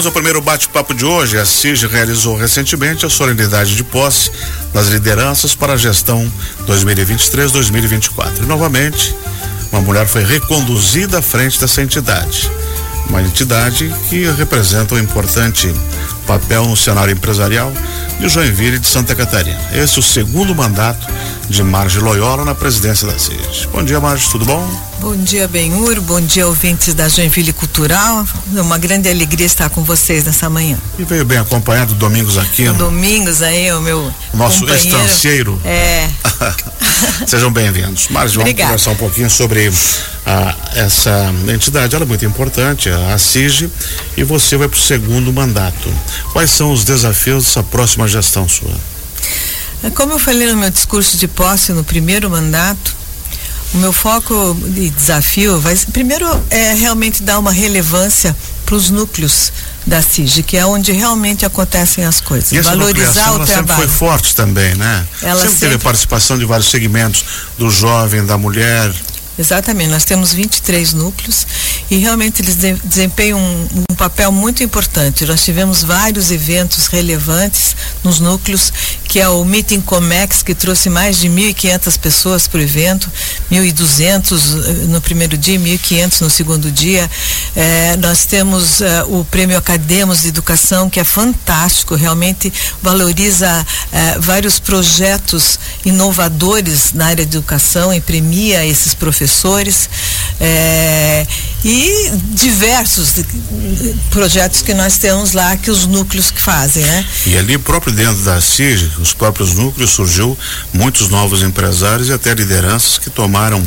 Vamos ao primeiro bate-papo de hoje. A CIG realizou recentemente a solenidade de posse das lideranças para a gestão 2023-2024. E novamente, uma mulher foi reconduzida à frente dessa entidade. Uma entidade que representa um importante papel no cenário empresarial de Joinville e de Santa Catarina. Esse é o segundo mandato de Marge Loyola na presidência da CID. Bom dia, Marge, tudo bom? Bom dia, Benhur, bom dia, ouvintes da Joinville Cultural. É uma grande alegria estar com vocês nessa manhã. E veio bem acompanhado Domingos Aquino. Domingos aí, o meu Nosso estanceiro. É. Sejam bem-vindos. Marge, vamos Obrigada. conversar um pouquinho sobre a, essa entidade, ela é muito importante, a CIG, e você vai para o segundo mandato. Quais são os desafios dessa próxima gestão sua? Como eu falei no meu discurso de posse no primeiro mandato, o meu foco e desafio vai primeiro é realmente dar uma relevância para os núcleos da CIG, que é onde realmente acontecem as coisas. E Valorizar o ela trabalho. sempre foi forte também, né? Ela sempre, sempre teve participação de vários segmentos, do jovem, da mulher. Exatamente, nós temos 23 núcleos e realmente eles de, desempenham um, um, papel muito importante. Nós tivemos vários eventos relevantes nos núcleos, que é o Meeting Comex, que trouxe mais de 1.500 pessoas para o evento, 1.200 eh, no primeiro dia, 1.500 no segundo dia. É, nós temos uh, o Prêmio Academos de Educação, que é fantástico, realmente valoriza uh, vários projetos inovadores na área de educação e premia esses professores professores é, e diversos projetos que nós temos lá que os núcleos que fazem, né? E ali próprio dentro da CIG, os próprios núcleos surgiu muitos novos empresários e até lideranças que tomaram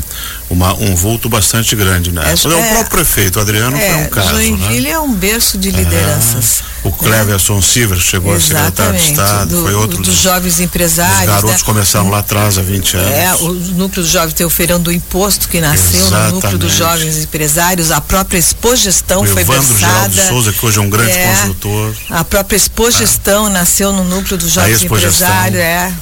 uma, um vulto bastante grande, né? É, o próprio prefeito Adriano é, foi um caso, Joinville né? é um berço de lideranças. O Cleverson Silver chegou Exatamente, a secretário de Estado, do, foi outro dos, dos jovens empresários. Os garotos né? começaram lá atrás há 20 anos. É, o núcleo dos jovens tem o feirão do imposto que nasceu Exatamente. no núcleo dos jovens empresários, a própria Expogestão o foi Evandro Geraldo Souza, que hoje é um grande é, consultor. A própria Expogestão é. nasceu no núcleo dos jovens empresários, é.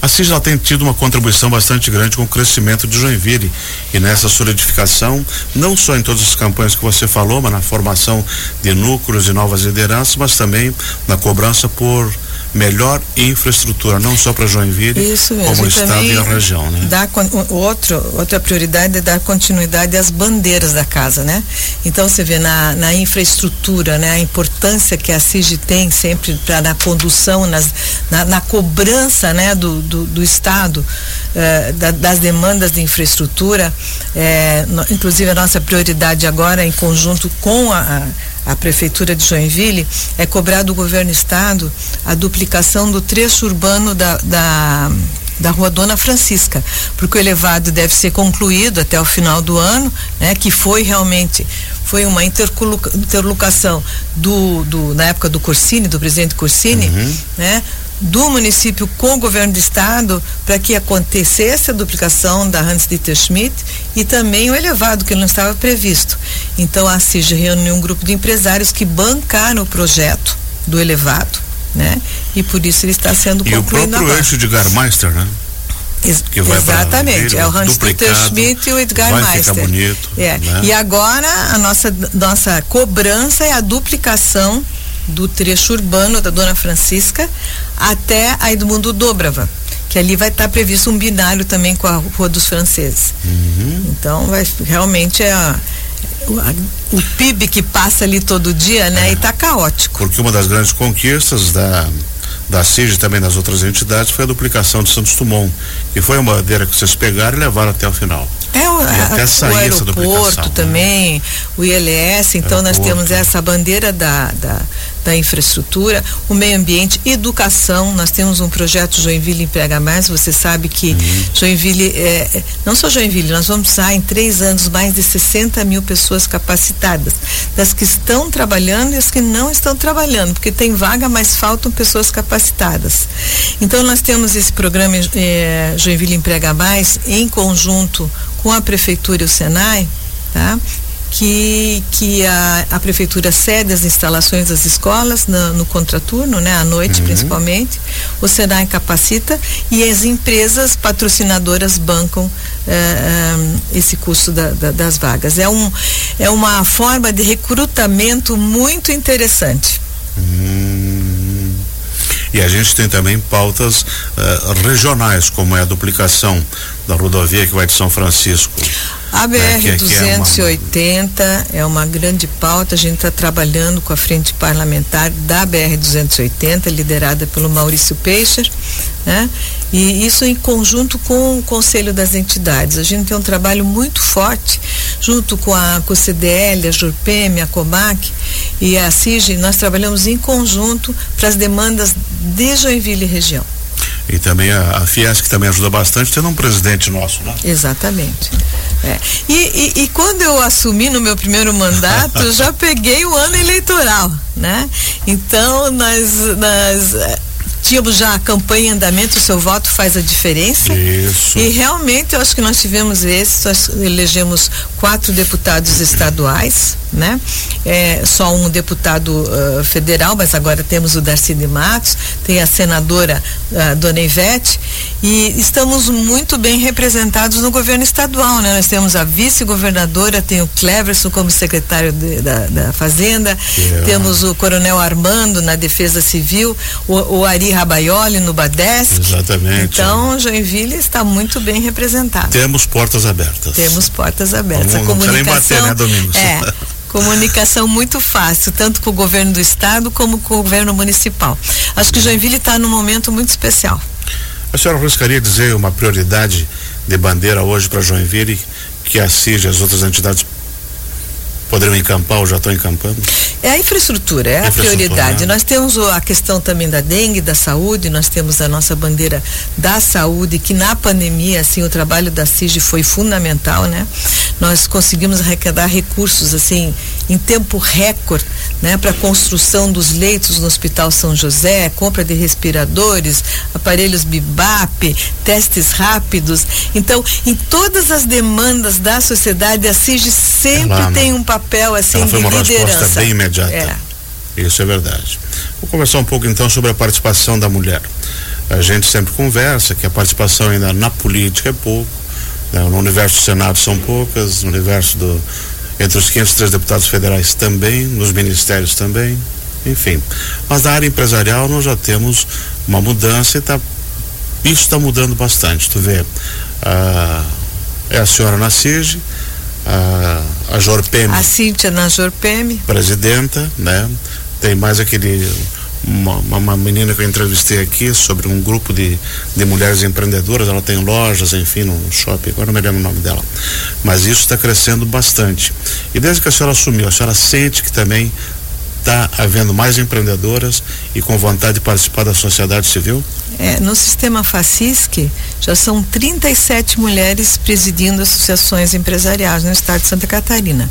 A CIS tem tido uma contribuição bastante grande com o crescimento de Joinville e nessa solidificação, não só em todas as campanhas que você falou, mas na formação de núcleos e novas lideranças, mas também na cobrança por melhor infraestrutura, não só para Joinville, Isso mesmo. como o estado e a região, né? Dá, outro, outra prioridade é dar continuidade às bandeiras da casa, né? Então você vê na, na infraestrutura, né? A importância que a CIG tem sempre para na condução, nas, na, na, cobrança, né? Do, do, do Estado, eh, da, das demandas de infraestrutura, eh, no, inclusive a nossa prioridade agora em conjunto com a, a a Prefeitura de Joinville é cobrar do governo estado a duplicação do trecho urbano da, da da Rua Dona Francisca, porque o elevado deve ser concluído até o final do ano, né? Que foi realmente foi uma interlocução do, do na época do Corsini, do presidente Corsini, uhum. né? Do município com o governo do estado para que acontecesse a duplicação da Hans Dieter Schmidt e também o elevado que não estava previsto. Então a CIG reuniu um grupo de empresários que bancaram o projeto do elevado, né? E por isso ele está sendo e concluído E o próprio eixo de Garmeister, né? Ex exatamente, é o Hans Dieter Schmidt e o Edgar vai Meister. Ficar bonito, é. Né? E agora a nossa nossa cobrança é a duplicação do trecho urbano da Dona Francisca até a Edmundo Dobrava, que ali vai estar previsto um binário também com a Rua dos Franceses. Uhum. Então, vai, realmente é a, o, o PIB que passa ali todo dia, né? É. E está caótico. Porque uma das grandes conquistas da da CIG e também das outras entidades foi a duplicação de Santos Dumont, que foi uma bandeira que vocês pegaram e levaram até o final. É o, e até sair o aeroporto né? também, né? o ILS, então aeroporto. nós temos essa bandeira da, da, da infraestrutura, o meio ambiente, educação. Nós temos um projeto Joinville Emprega Mais. Você sabe que uhum. Joinville, é, é não só Joinville, nós vamos usar em três anos mais de 60 mil pessoas capacitadas, das que estão trabalhando e as que não estão trabalhando, porque tem vaga, mas faltam pessoas capacitadas. Então nós temos esse programa é, Joinville Emprega Mais em conjunto com a prefeitura e o Senai, tá? Que, que a, a prefeitura cede as instalações das escolas no, no contraturno, né, à noite uhum. principalmente. O Senai capacita e as empresas patrocinadoras bancam esse custo da, da, das vagas. É, um, é uma forma de recrutamento muito interessante. Hum. E a gente tem também pautas uh, regionais, como é a duplicação da rodovia que vai de São Francisco. A BR-280 é, é, é, uma grande pauta. A gente está trabalhando com a frente parlamentar da BR-280, liderada pelo Maurício Peixer, né? E isso em conjunto com o Conselho das Entidades. A gente tem um trabalho muito forte, junto com a, com o CDL, a JURPEM, a COMAC e a CIG, nós trabalhamos em conjunto para as demandas de Joinville e região. E também a, a Fiesc também ajuda bastante, tendo um presidente nosso, né? Exatamente. É. E, e, e, quando eu assumi no meu primeiro mandato, já peguei o ano eleitoral, né? Então, nós, nós tínhamos já a campanha em andamento, o seu voto faz a diferença. Isso. E realmente eu acho que nós tivemos esse, nós elegemos quatro deputados estaduais, né? É, só um deputado uh, federal, mas agora temos o Darcy de Matos, tem a senadora uh, Dona Ivete, e estamos muito bem representados no governo estadual, né? Nós temos a vice-governadora, tem o Cleverson como secretário de, da, da, Fazenda, yeah. temos o Coronel Armando na Defesa Civil, o, o Ari Rabaioli no Badesc. Exatamente. Então, Joinville está muito bem representado. Temos portas abertas. Temos portas abertas. Vamos, a comunicação, não bater, né, Domingos? É, comunicação muito fácil, tanto com o governo do estado como com o governo municipal. Acho que Joinville está num momento muito especial. A senhora arriscaria dizer uma prioridade de bandeira hoje para Joinville que a CIG e as outras entidades poderiam encampar ou já estão encampando? É a infraestrutura, é a, prioridade. Né? Nós temos a questão também da dengue, da saúde, nós temos a nossa bandeira da saúde, que na pandemia, assim, o trabalho da CIG foi fundamental, né? Nós conseguimos arrecadar recursos, assim, em tempo recorde, né? Para a construção dos leitos no Hospital São José, compra de respiradores, aparelhos BIBAP, testes rápidos. Então, em todas as demandas da sociedade, a CIG sempre Ela, tem um papel, assim, ela foi de uma liderança. resposta bem imediata. É. Isso é verdade. Vou conversar um pouco então sobre a participação da mulher. A gente sempre conversa que a participação ainda na política é pouco, né? no universo do Senado são poucas, no universo do entre os 503 deputados federais também, nos ministérios também, enfim. Mas na área empresarial nós já temos uma mudança e tá, isso está mudando bastante. Tu vê, ah, é a senhora na CIG, a, a Jorpem. A Cíntia na. Presidenta, né? Tem mais aquele uma, uma, menina que eu entrevistei aqui sobre um grupo de, de mulheres empreendedoras, ela tem lojas, enfim, no shopping, agora não me lembro o nome dela. Mas isso está crescendo bastante. E desde que a senhora assumiu, a senhora sente que também está havendo mais empreendedoras e com vontade de participar da sociedade civil? É, no sistema FACISC já são 37 mulheres presidindo associações empresariais no estado de Santa Catarina.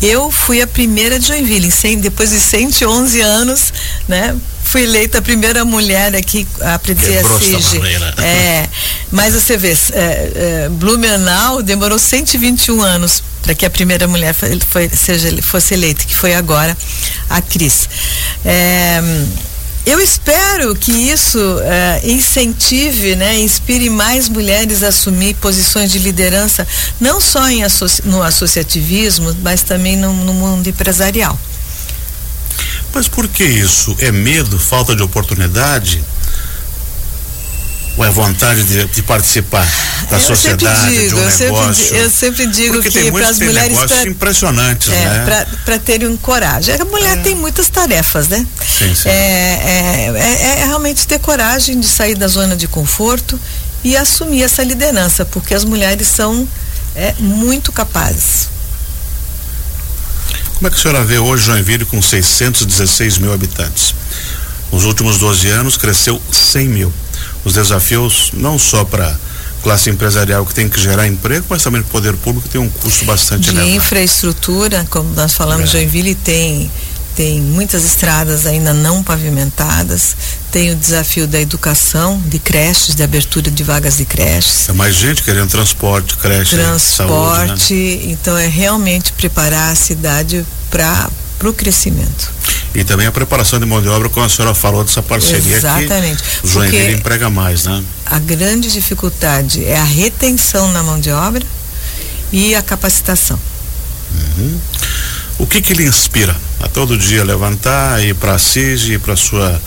Eu fui a primeira de Joinville, em 100, depois de 111 anos, né? Fui eleita a primeira mulher aqui a presidir a CIG. É, mas você vê, é, é, Blumenau demorou 121 anos para que a primeira mulher foi, foi, seja, fosse eleita, que foi agora a Cris. É, eu espero que isso uh, incentive, né, inspire mais mulheres a assumir posições de liderança, não só em associ no associativismo, mas também no, no mundo empresarial. Mas por que isso? É medo, falta de oportunidade? ou é vontade de, de participar da eu sociedade, digo, de um eu negócio? Sempre, eu sempre digo Porque que para as mulheres pra, impressionantes, é, né? Para terem coragem. A mulher é. tem muitas tarefas, né? Sim, sim. É, é, é, é realmente ter coragem de sair da zona de conforto e assumir essa liderança, porque as mulheres são é, muito capazes. Como é que a senhora vê hoje Joinville com 616 mil habitantes? Nos últimos 12 anos cresceu 100 mil os desafios não só para classe empresarial que tem que gerar emprego, mas também o poder público tem um custo bastante de elevado. infraestrutura, como nós falamos, é. Joinville tem tem muitas estradas ainda não pavimentadas, tem o desafio da educação, de creches, de abertura de vagas de creches. É mais gente querendo transporte, creche, transporte, saúde, né? então é realmente preparar a cidade para para o crescimento. E também a preparação de mão de obra, como a senhora falou, dessa parceria Exatamente. que o Joinville emprega mais, né? A grande dificuldade é a retenção na mão de obra e a capacitação. Uhum. O que que lhe inspira a todo dia levantar, ir para a CIG, ir para sua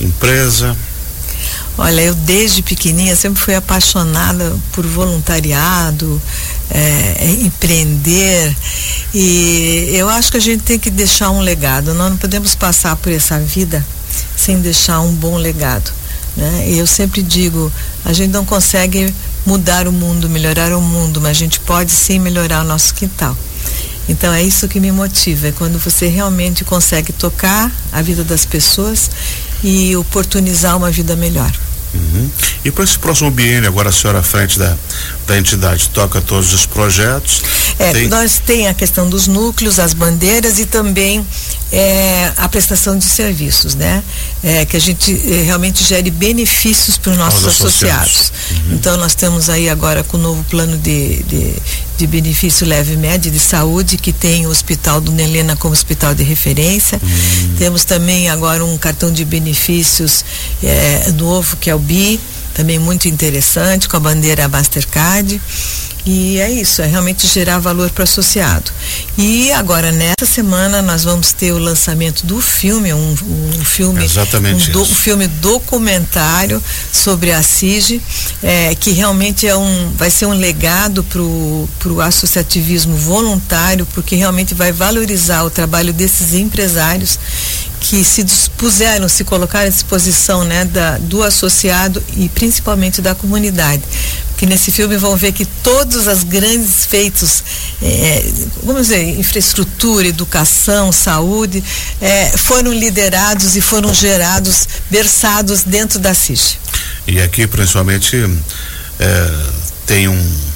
empresa? Olha, eu desde pequenininha sempre fui apaixonada por voluntariado, é, empreender e eu acho que a gente tem que deixar um legado. Nós não podemos passar por essa vida sem deixar um bom legado. Né? E eu sempre digo, a gente não consegue mudar o mundo, melhorar o mundo, mas a gente pode sim melhorar o nosso quintal. Então é isso que me motiva, é quando você realmente consegue tocar a vida das pessoas e oportunizar uma vida melhor. Uhum. E para esse próximo biênio, agora a senhora à frente da, da entidade toca todos os projetos. É, nós tem a questão dos núcleos, as bandeiras e também é, a prestação de serviços, né? É, que a gente é, realmente gere benefícios para os nossos associados. associados. Uhum. Então nós temos aí agora com o novo plano de, de, de benefício leve e médio de saúde, que tem o Hospital do Nelena como hospital de referência. Uhum. Temos também agora um cartão de benefícios é, novo, que é o BI, também muito interessante, com a bandeira Mastercard. E é isso, é realmente gerar valor para o associado. E agora, nessa semana, nós vamos ter o lançamento do filme, um, um filme. Exatamente. Um, do, um, filme documentário sobre a CIG, é, que realmente é um, vai ser um legado para o associativismo voluntário, porque realmente vai valorizar o trabalho desses empresários que se dispuseram, se colocaram à disposição né, da, do associado e principalmente da comunidade. Que nesse filme vão ver que todos os grandes feitos, é, vamos dizer, infraestrutura, educação, saúde, é, foram liderados e foram gerados, versados dentro da CIG. E aqui, principalmente, é, tem um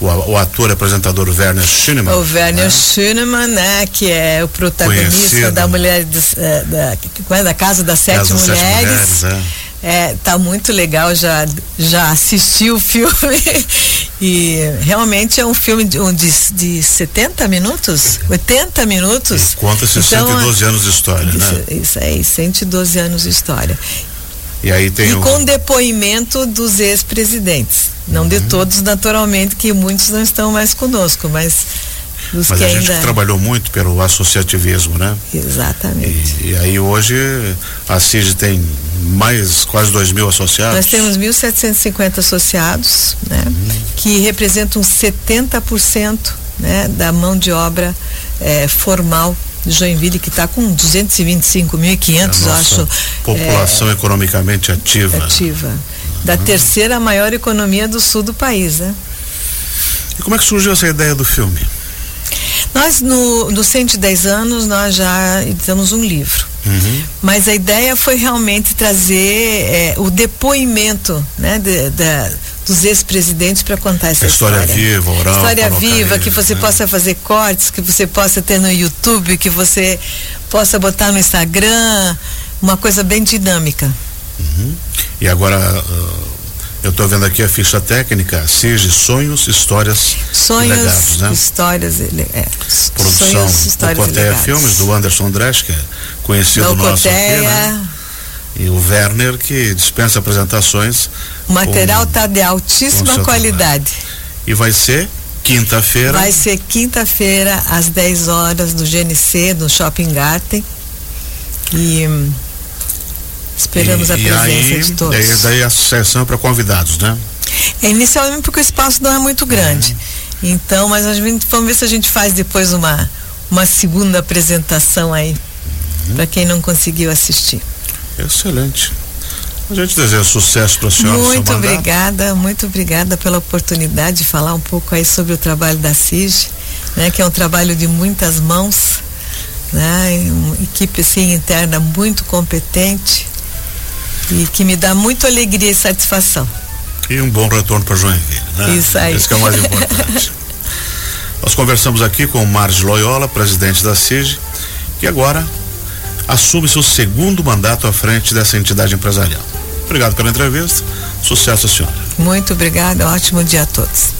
o, o, ator apresentador Werner Schünemann. O Werner né? Schünemann, né, que é o protagonista Conhecido. da mulher de, é, da, da Casa das Sete Casa Mulheres. Sete mulheres é. É, tá muito legal, já, já assisti o filme e realmente é um filme de, de, de 70 minutos, 80 minutos. Conta-se então, 112 anos de história, isso, né? Isso aí, 112 anos de história. E aí tem e o... com depoimento dos ex-presidentes. Não uhum. de todos, naturalmente, que muitos não estão mais conosco, mas mas a ainda... gente trabalhou muito pelo associativismo, né? Exatamente. E, e aí hoje a CIG tem mais quase 2 mil associados. Nós temos 1.750 associados, né? Uhum. Que representam 70% né, da mão de obra eh, formal de Joinville, que está com 225.500, acho. População é, economicamente ativa. Ativa. Da uhum. terceira maior economia do sul do país, né? E como é que surgiu essa ideia do filme? Nós, no, no 110 anos, nós já editamos um livro. Uhum. Mas a ideia foi realmente trazer é, o depoimento né, de, de, dos ex-presidentes para contar essa história. História viva, oral. História viva, que você né? possa fazer cortes, que você possa ter no YouTube, que você possa botar no Instagram, uma coisa bem dinâmica. Uhum. E agora. Uh, eu estou vendo aqui a ficha técnica, seja sonhos, histórias sonhos, legados, né? histórias, é, produção sonhos, histórias Coteia Filmes do Anderson Dresch, é conhecido da nosso Coteia, aqui, né? E o Werner que dispensa apresentações. O material está de altíssima qualidade. E vai ser quinta-feira? Vai ser quinta-feira às 10 horas do GNC, no Shopping Garten. E hum, esperamos e, a presença aí, de todos. Daí, daí a sessão é para convidados, né? É inicialmente porque o espaço não é muito grande. Uhum. Então, mas gente, vamos ver se a gente faz depois uma, uma segunda apresentação aí, uhum. para quem não conseguiu assistir. Excelente. A gente deseja sucesso para a senhora. Muito obrigada, muito obrigada pela oportunidade de falar um pouco aí sobre o trabalho da CIG, né, que é um trabalho de muitas mãos, né, uma equipe assim interna muito competente e que me dá muita alegria e satisfação. E um bom retorno para Joinville, né? Isso aí. Isso que é o mais importante. Nós conversamos aqui com o Marge Loyola, presidente da CIG, que agora assume seu segundo mandato à frente dessa entidade empresarial. Obrigado pela entrevista. Sucesso, senhora. Muito obrigada. Ótimo dia a todos.